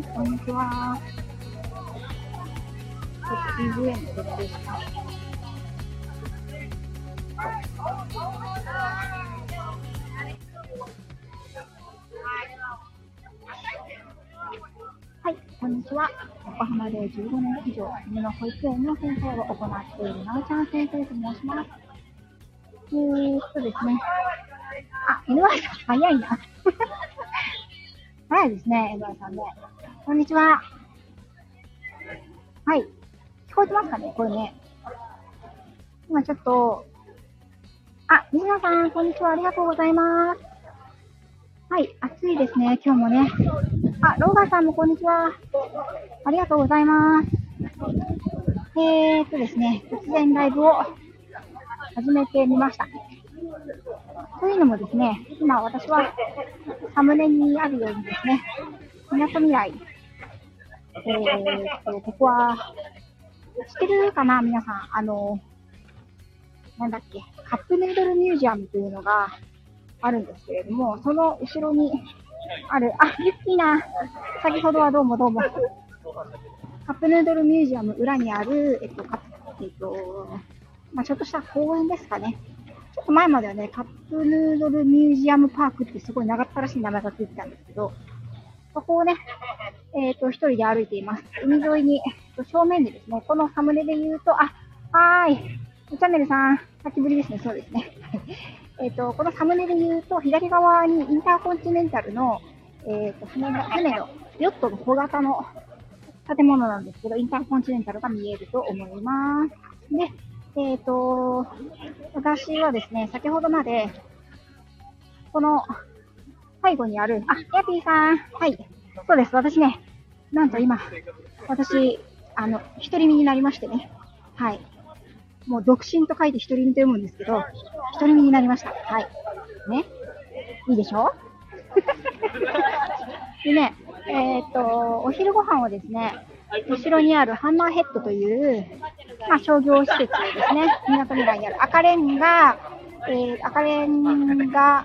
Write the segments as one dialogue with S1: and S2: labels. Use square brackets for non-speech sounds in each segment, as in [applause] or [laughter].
S1: はい、こんにちは。ちょっと BGM 設定します。はい、こんにちは。横浜で15年以上、犬の保育園の先生を行っているなおちゃん先生と申します。えーっとですね。あ、犬ワさん早いな。早いですね、犬ワさんね。こんにちは。はい。聞こえてますかね？これね。今ちょっと、あ、西野さん、こんにちは。ありがとうございます。はい、暑いですね、今日もね。あ、ローガンさんもこんにちは。ありがとうございます。えーっとですね、突然ライブを始めてみました。というのもですね、今私はサムネにあるようにですね、みなとみらい、えーっと、ここは、知ってるかな皆さん。あの、なんだっけ、カップヌードルミュージアムというのが、あるんですけれども、その後ろにある、あ、ユッキーな、先ほどはどうもどうも。カップヌードルミュージアム裏にある、えっと、カえっと、まあ、ちょっとした公園ですかね。ちょっと前まではね、カップヌードルミュージアムパークってすごい長ったらしい名前がついてたんですけど、そこをね、えっ、と、一人で歩いています。海沿いに、正面にですね、このサムネで言うと、あ、はーい。チャンネルさん、先ぶりですね、そうですね。[laughs] えっ、と、このサムネで言うと、左側にインターコンチネンタルの、えっ、ー、と、船の、船の、ヨットの小型の建物なんですけど、インターコンチネンタルが見えると思います。で、えっ、ー、と、私はですね、先ほどまで、この、背後にある、あ、ヤピーさん、はい、そうです、私ね、なんと今、私、あの、独り身になりましてね、はい、もう独身と書いて独り身と読むんですけど、独り身になりました。はい。ね。いいでしょ？[laughs] でね、えっ、と、お昼ご飯をですね、後ろにあるハンマーヘッドという、まあ、商業施設ですね。港未来にある赤レンガ、えー、赤レンガ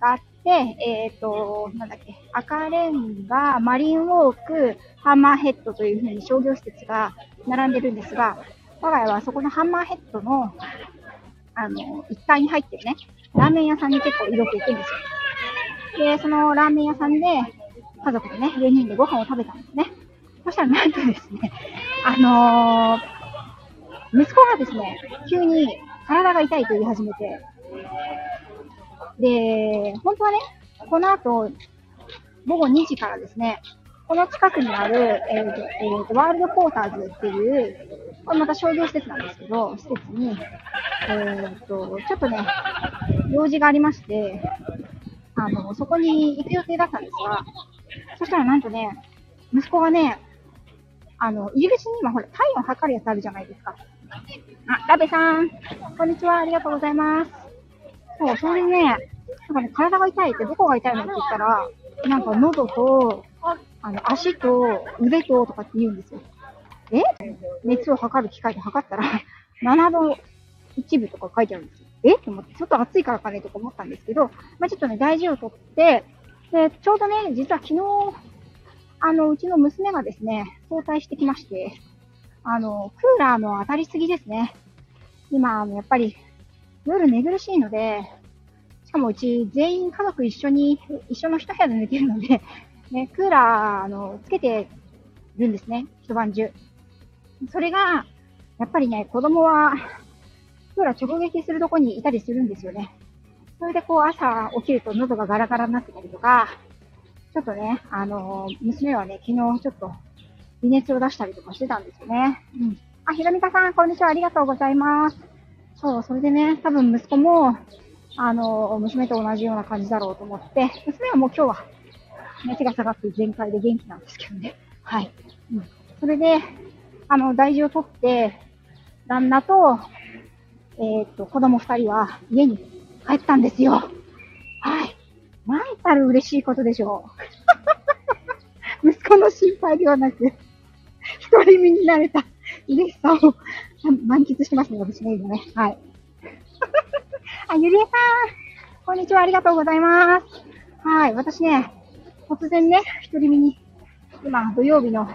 S1: があって、えっ、と、なんだっけ、赤レンガ、マリンウォーク、ハンマーヘッドというふうに商業施設が並んでるんですが、我が家はそこのハンマーヘッドの、あの、1階に入ってるね、ラーメン屋さんに結構よく行くんですよ。で、そのラーメン屋さんで、家族でね、4人でご飯を食べたんですね。そしたらなんとですね、あのー、息子がですね、急に体が痛いと言い始めて、で、本当はね、この後、午後2時からですね、この近くにある、えーえー、ワールドポーターズっていう、これまた商業施設なんですけど、施設に、えー、と、ちょっとね、用事がありまして、あの、そこに行く予定だったんですが、そしたらなんとね、息子がね、あの、入り口に今ほら、体温測るやつあるじゃないですか。あ、ラベさん、こんにちは、ありがとうございます。そう、それでね、なんかね、体が痛いって、どこが痛いのって言ったら、なんか喉と、あの、足と腕ととかって言うんですよ。え？熱を測る機械で測ったら、7度1分とか書いてあるんですよ。え？と思って、ちょっと暑いからかねとか思ったんですけど、まあ、ちょっとね、大事をとって、で、ちょうどね、実は昨日、あの、うちの娘がですね、早退してきまして、あの、クーラーの当たりすぎですね。今、あの、やっぱり、夜寝苦しいので、かもうち全員家族一緒に、一緒の一部屋で寝てるので、[laughs] ね、クーラー、あの、つけてるんですね。一晩中。それが、やっぱりね、子供は、クーラー直撃するとこにいたりするんですよね。それでこう朝起きると喉がガラガラになってたりとか、ちょっとね、あの娘はね、昨日ちょっと微熱を出したりとかしてたんですよね。うん。あ、ひろみかさん、こんにちは。ありがとうございます。そう、それでね、多分息子も、あの娘と同じような感じだろうと思って、娘はもう今日は熱が下がって全開で元気なんですけどね。はい。うん。それで、あの、大事を取って、旦那と、えっ、と、子供二人は家に帰ったんですよ。はい。なんたる嬉しいことでしょう。[laughs] 息子の心配ではなく、一人身になれた嬉しさを満喫してますね、私ね、今ね。はい。あ、ゆりえさん、こんにちは、ありがとうございます。はい、私ね、突然ね、独り身に今、土曜日の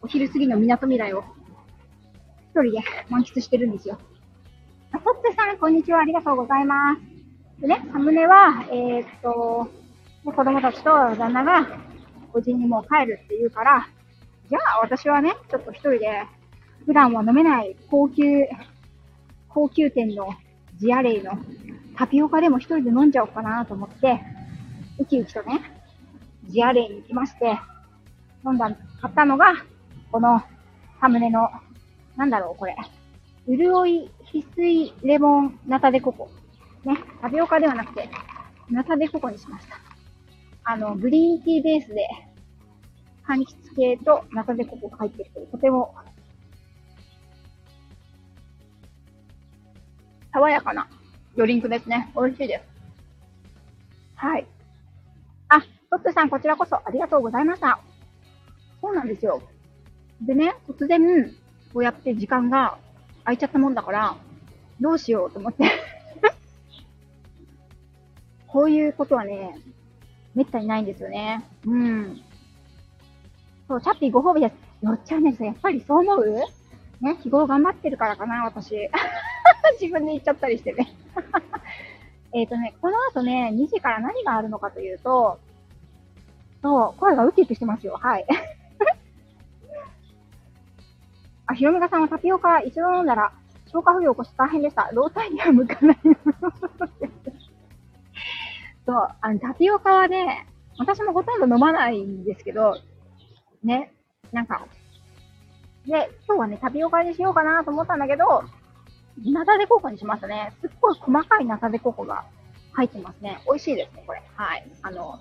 S1: お昼過ぎの港未来を一人で満喫してるんですよ。あ、トッツさん、こんにちは。ありがとうございます。でね、サムネは、えー、っと、子供たちと旦那が、おじにもう帰るって言うから、じゃあ私はね、ちょっと一人で、普段は飲めない高級、高級店のジアレイのタピオカでも一人で飲んじゃおうかなと思って、ウキウキとね、ジアレイに行きまして、飲んだ、買ったのが、このサムネの、なんだろう、これ。潤い翡翠レモンナタデココ。ね、タピオカではなくて、ナタデココにしました。あの、グリーンティーベースで、柑橘系とナタデココが入ってるという、とても、爽やかなドリンクですね。美味しいです。はい。あ、トップさん、こちらこそありがとうございました。そうなんですよ。でね、突然、こうやって時間が空いちゃったもんだから、どうしようと思って [laughs] こういうことはね、めったにないんですよね。うん。そう、チャッピーご褒美です。よっちゃんね、やっぱりそう思う？ね、日頃頑張ってるからかな、私。[laughs] [laughs] 自分で言っちゃったりしてね。[laughs] えっとね、この後ね、2時から何があるのかというと、そう、声がウキウキしてますよ。はい。[laughs] あ、ひろみがさんはタピオカ一度飲んだら消化不良を起こして大変でした。老体には向かない。そう、あの、タピオカはね、私もほとんど飲まないんですけど、ね、なんか、で、今日はね、タピオカにしようかなと思ったんだけど、ナタデココにしましたね。すっごい細かいナタデココが入ってますね。美味しいですね、これ。はい。あの、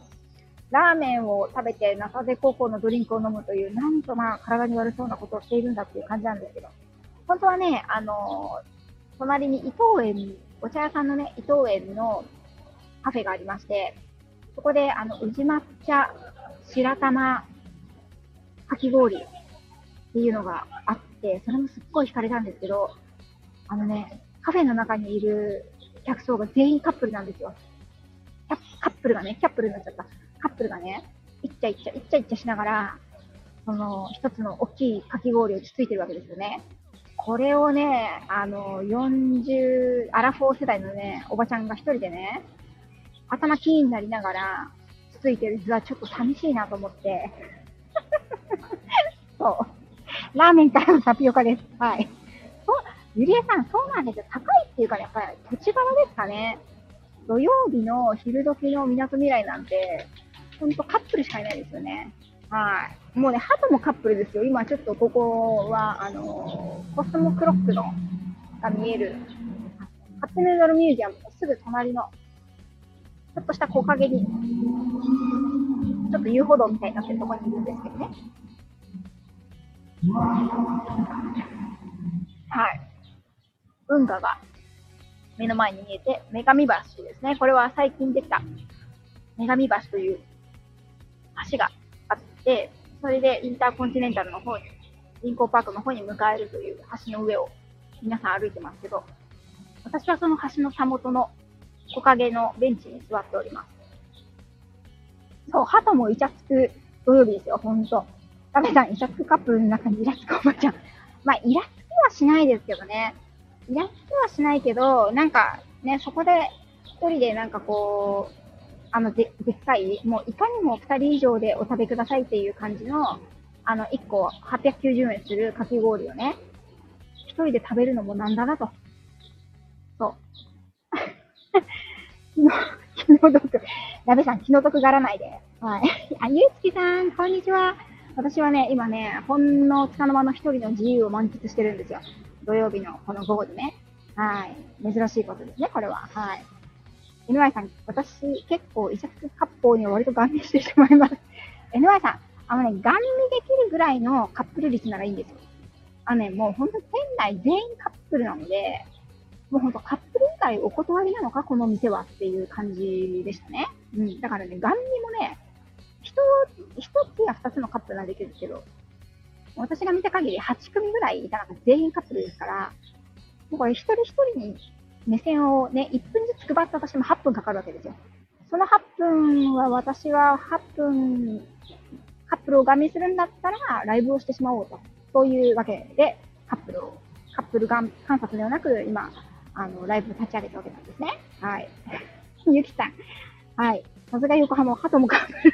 S1: ラーメンを食べてナタデココのドリンクを飲むという、なんとまあ体に悪そうなことをしているんだっていう感じなんですけど。本当はね、あの、隣に伊藤園、お茶屋さんのね、伊藤園のカフェがありまして、そこで、あの、宇治抹茶白玉かき氷っていうのがあって、それもすっごい惹かれたんですけど、あのね、カフェの中にいる客層が全員カップルなんですよ。カップルがね、キャップルになっちゃった。カップルがね、いっちゃいっちゃ、いっちゃいっちゃしながら、その、一つの大きいかき氷をつついてるわけですよね。これをね、あの、40、アラフォー世代のね、おばちゃんが一人でね、頭キーになりながら、つついてる図はちょっと寂しいなと思って。[laughs] そう。ラーメンからのタピオカです。はい。ゆりえさん、そうなんですよ。高いっていうかね、やっぱり土地柄ですかね。土曜日の昼時の港未来なんて、ほんとカップルしかいないですよね。はい。もうね、鳩もカップルですよ。今ちょっとここは、あのー、コスモクロックのが見える、カップヌードルミュージアムのすぐ隣の、ちょっとした木陰に、ちょっと遊歩道みたいになってるところにいるんですけどね。はい。運河が目の前に見えて、女神橋ですね。これは最近できた女神橋という橋があって、それでインターコンチネンタルの方に、銀行パークの方に迎えるという橋の上を皆さん歩いてますけど、私はその橋のたもとの木陰のベンチに座っております。そう、鳩もイチャつく土曜日ですよ、ほんと。ダメだ、イチャつくカップの中にイラつくおばちゃん。まあ、イラつきはしないですけどね。イラつきはしないけど、なんかね、そこで一人でなんかこう、あので、でっかい、もういかにも二人以上でお食べくださいっていう感じの、あの、一個890円するかき氷をね、一人で食べるのもなんだなと。そう。[laughs] 気の、毒。ラベさん、気の毒がらないで。はい。あ、ゆうつきさん、こんにちは。私はね、今ね、ほんのつかの間の一人の自由を満喫してるんですよ。土曜日のこの午後でね。はい。珍しいことですね、これは。はい。NY さん、私結構異着割烹には割とガン見してしまいます。[laughs] NY さん、あのね、ガン見できるぐらいのカップル率ならいいんですよ。あのね、もうほんと店内全員カップルなので、もうほんとカップル以外お断りなのか、この店はっていう感じでしたね。うん。だからね、ガン見もね、一、一つや二つのカップルならできるんですけど、私が見た限り8組ぐらいいたら全員カップルですから、もうこれ一人一人に目線をね、1分ずつ配ったとしても8分かかるわけですよ。その8分は私は8分、カップルをガン見するんだったら、ライブをしてしまおうと。そういうわけで、カップルを、カップルガン観察ではなく、今、あの、ライブを立ち上げたわけなんですね。はい。[laughs] ゆきさん。はい。さすが横浜、鳩もカップル。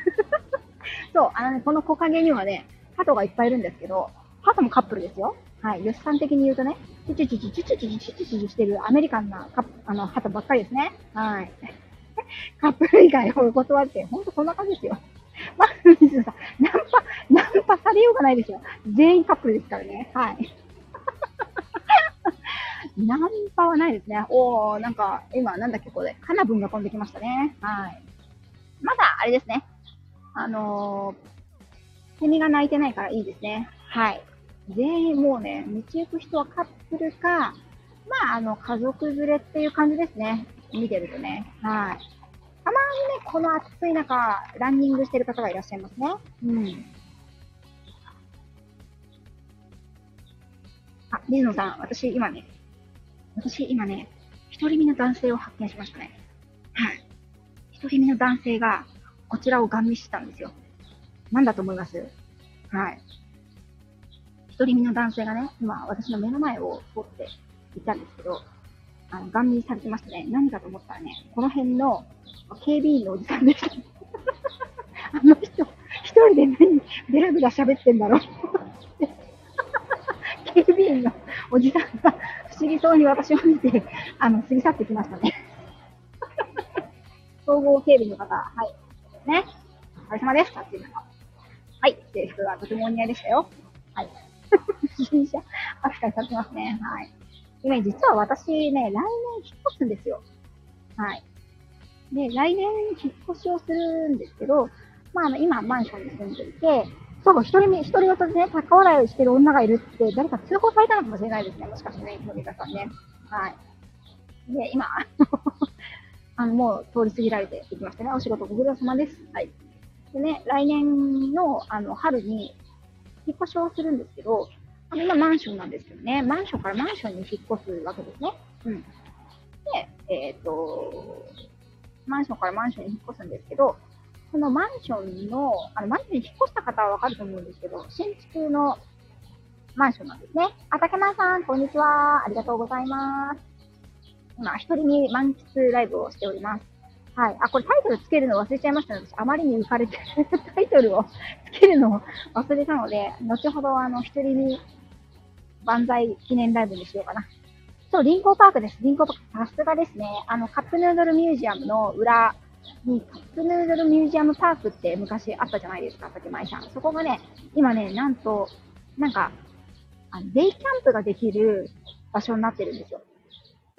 S1: [laughs] そう、あのね、この木陰にはね、鳩がいっぱいいるんですけど、鳩もカップルですよ。はい。吉さん的に言うとね、チュチュチュチュチュチュチュチュチュチュチしてるアメリカンなカップ、あの、鳩ばっかりですね。はい。カップル以外を断って、ほんとそんな感じですよ。まあ、水野さん、ナンパ、ナンパされようがないですよ。全員カップルですからね。はい。ナンパはないですね。おー、なんか、今、なんだっけ、これ、カナブンが飛んできましたね。はい。まだ、あれですね。あのー、セミが鳴いてないからいいですね。はい。全員もうね、道行く人はカップルか、まあ、あの、家族連れっていう感じですね。見てるとね。はい。たまにね、この暑い中、ランニングしてる方がいらっしゃいますね。うん。あ、水野さん、私今ね、私今ね、一人身の男性を発見しましたね。はい。一人身の男性が、こちらをガン見してたんですよ。なんだと思います？はい。一人身の男性がね、今、私の目の前を通って行ったんですけど、あの、ガン見されてましたね。何かと思ったらね、この辺の警備員のおじさんでした。[laughs] あの人、一人で何、ベラベラ喋ってんだろう。[laughs] 警備員のおじさんが不思議そうに私を見て、あの、過ぎ去ってきましたね。[laughs] 総合警備の方、はい。ね。お疲れ様です。っていうのはい。制服がとてもお似合いでしたよ。はい。不審者扱いされてますね。はい。今、実は私ね、来年引っ越すんですよ。はい。で、来年引っ越しをするんですけど、まあ、あの、今、マンションに住んでいて、そう、一人目、一人ごとでね、高笑いをしてる女がいるって、誰か通報されたのかもしれないですね。もしかしてね、のび太さんね。はい。で、今、[laughs] あの、もう通り過ぎられていきましたね。お仕事ご苦労様です。はい。でね、来年の、あの、春に、引っ越しをするんですけど、あ今マンションなんですけどね、マンションからマンションに引っ越すわけですね。うん。で、えっ、ー、と、マンションからマンションに引っ越すんですけど、そのマンションの、あの、マンションに引っ越した方はわかると思うんですけど、新築のマンションなんですね。あ、竹間さん、こんにちは。ありがとうございます。今、一人に満喫ライブをしております。はい。あ、これタイトルつけるの忘れちゃいましたね。私、あまりに浮かれてる [laughs] タイトルを [laughs] つけるのを忘れたので、後ほど、あの、一人に万歳記念ライブにしようかな。そう、リンコーパークです。リンコーパーク。さすがですね。あの、カップヌードルミュージアムの裏に、カップヌードルミュージアムパークって昔あったじゃないですか、竹前さん。そこがね、今ね、なんと、なんか、あのデイキャンプができる場所になってるんですよ。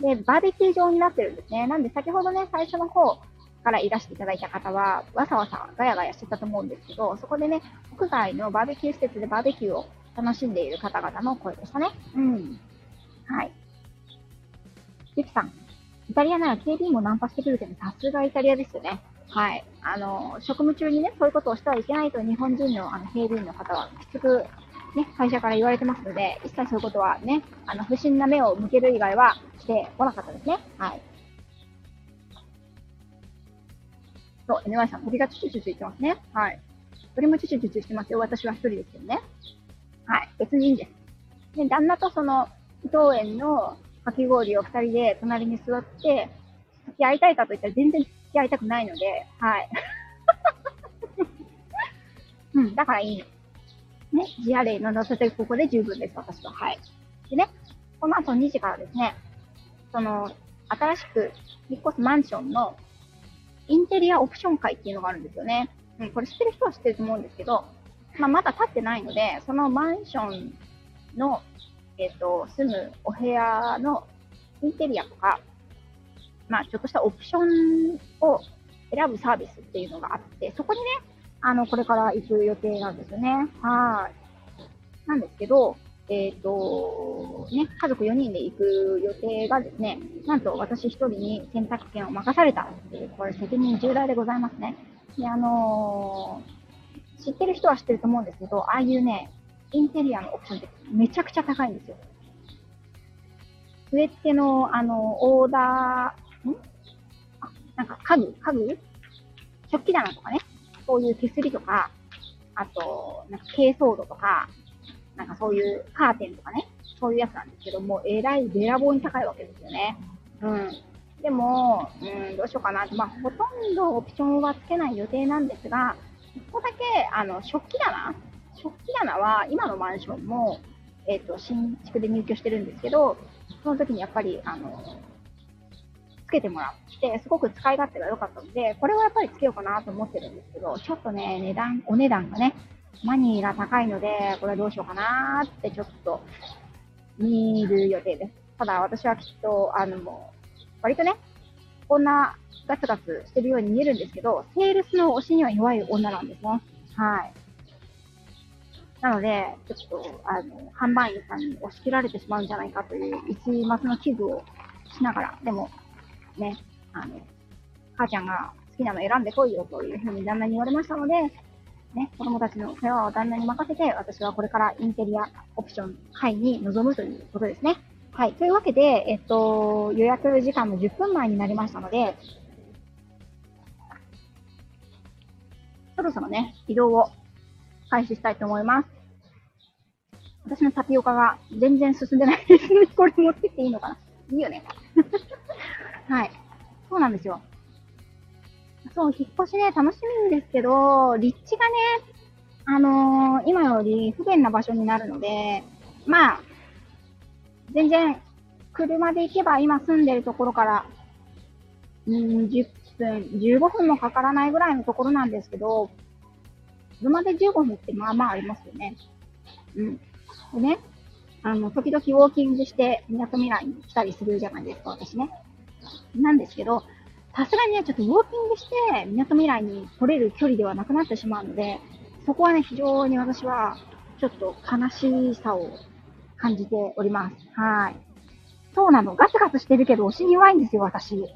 S1: で、バーベキュー場になってるんですね。なんで先ほどね、最初の方からいらしていただいた方は、わさわさガヤガヤしてたと思うんですけど、そこでね、屋外のバーベキュー施設でバーベキューを楽しんでいる方々の声でしたね。うん。はい。ゆきさん、イタリアなら警備員もナンパしてくるけど、さすがイタリアですよね。はい。あの、職務中にね、そういうことをしてはいけないと日本人のあの警備員の方はきつくね、会社から言われてますので、一切そういうことはね、あの、不審な目を向ける以外はしてこなかったですね。はい。そう、NY さん、鳥がチュチュチュチュ言ってますね。はい。鳥もチュチュチュチュしてますよ。私は一人ですけどね。はい。別にいいんです。で、旦那とその、伊藤園のかき氷を二人で隣に座って、付き合いたいかといったら全然付き合いたくないので、はい。[laughs] うん、だからいい。ね、ジアレイの乗せてここで十分です、私は。はい。でね、この後2時からですね、その、新しく引っ越すマンションのインテリアオプション会っていうのがあるんですよね。うん、これ知ってる人は知ってると思うんですけど、まあ、まだ経ってないので、そのマンションの、えっ、ー、と、住むお部屋のインテリアとか、まあ、ちょっとしたオプションを選ぶサービスっていうのがあって、そこにね、あの、これから行く予定なんですよね。はい。なんですけど、えっ、ー、と、ね、家族4人で行く予定がですね、なんと私1人に選択権を任されたっていう、これ責任重大でございますね。で、あのー、知ってる人は知ってると思うんですけど、ああいうね、インテリアのオプションってめちゃくちゃ高いんですよ。スウェッテの、あの、オーダー、ん？あ、なんか家具家具？食器棚とかね、こういう手すりとか、あと、なんか珪藻土とか、なんかそういうカーテンとかね、そういうやつなんですけども、えらいべらぼうに高いわけですよね。うん。でも、うん、どうしようかな。まあ、ほとんどオプションはつけない予定なんですが、1個だけ、あの、食器棚食器棚は今のマンションも、えっ、ー、と、新築で入居してるんですけど、その時にやっぱり、あの、つけてもらって、すごく使い勝手が良かったので、これはやっぱりつけようかなと思ってるんですけど、ちょっとね、値段、お値段がね、マニーが高いので、これはどうしようかなってちょっと見る予定です。ただ私はきっと、あの、もう、割とね、こんなガツガツしてるように見えるんですけど、セールスの推しには弱い女なんですね。はい。なので、ちょっと、あの、販売員さんに押し切られてしまうんじゃないかという一末の危惧をしながら、でも、ね、あの、母ちゃんが好きなの選んでこいよというふうに旦那に言われましたので、ね、子供たちの世話を旦那に任せて、私はこれからインテリアオプション会に臨むということですね。はい。というわけで、えっと、予約時間の10分前になりましたので、そろそろね、移動を開始したいと思います。私のタピオカが全然進んでないです。これ持ってっていいのかないいよね。[laughs] はい。そうなんですよ。そう、引っ越しね、楽しみんですけど、立地がね、あのー、今より不便な場所になるので、まあ、全然、車で行けば今住んでるところから、うん、10分、15分もかからないぐらいのところなんですけど、車で15分ってまあまあありますよね。うん。でね、あの、時々ウォーキングして、港未来に来たりするじゃないですか、私ね。なんですけど、さすがにね、ちょっとウォーキングして、港未来に来れる距離ではなくなってしまうので、そこはね、非常に私は、ちょっと悲しさを感じております。はい。そうなの。ガツガツしてるけど、押しに弱いんですよ、私。[laughs]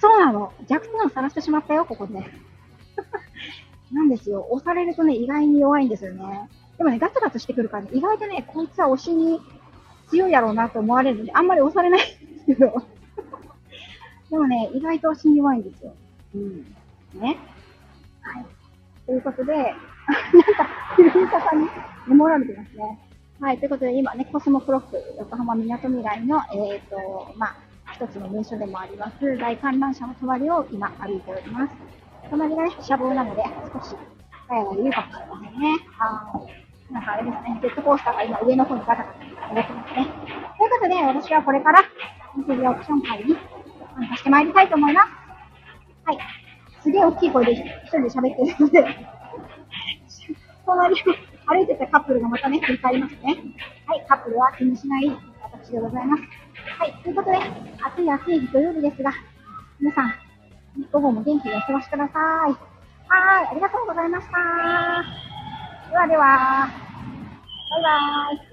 S1: そうなの。弱点を晒してしまったよ、ここで。[laughs] なんですよ。押されるとね、意外に弱いんですよね。でもね、ガツガツしてくるからね、意外とね、こいつは押しに強いやろうなと思われるんで、あんまり押されないんですけど。でもね、意外と押しに弱いんですよ。うん。ね。はい。ということで、なんか、ひろみささんにメモられてますね。はい。ということで、今ね、コスモクロック、横浜みなとみらいの、えっ、ー、と、まあ、一つの名所でもあります、大観覧車の隣を今歩いております。隣がね、車道なので、少し、ガヤガヤ言うかもしれませんね。はい。なんかあれですね、ジェットコースターが今上の方にガタガタ動ってますね。ということで、私はこれから、インテリアオプション会に参加してまいりたいと思います。はい。すげえ大きい声で一人で喋ってるので隣を歩いてたカップルがまたね、振り返りますね。はい、カップルは気にしない私でございます。はい、ということで、暑い暑い日土曜日ですが、皆さん、午後も元気にお過ごしください。はーい、ありがとうございました。ではでは、バイバーイ。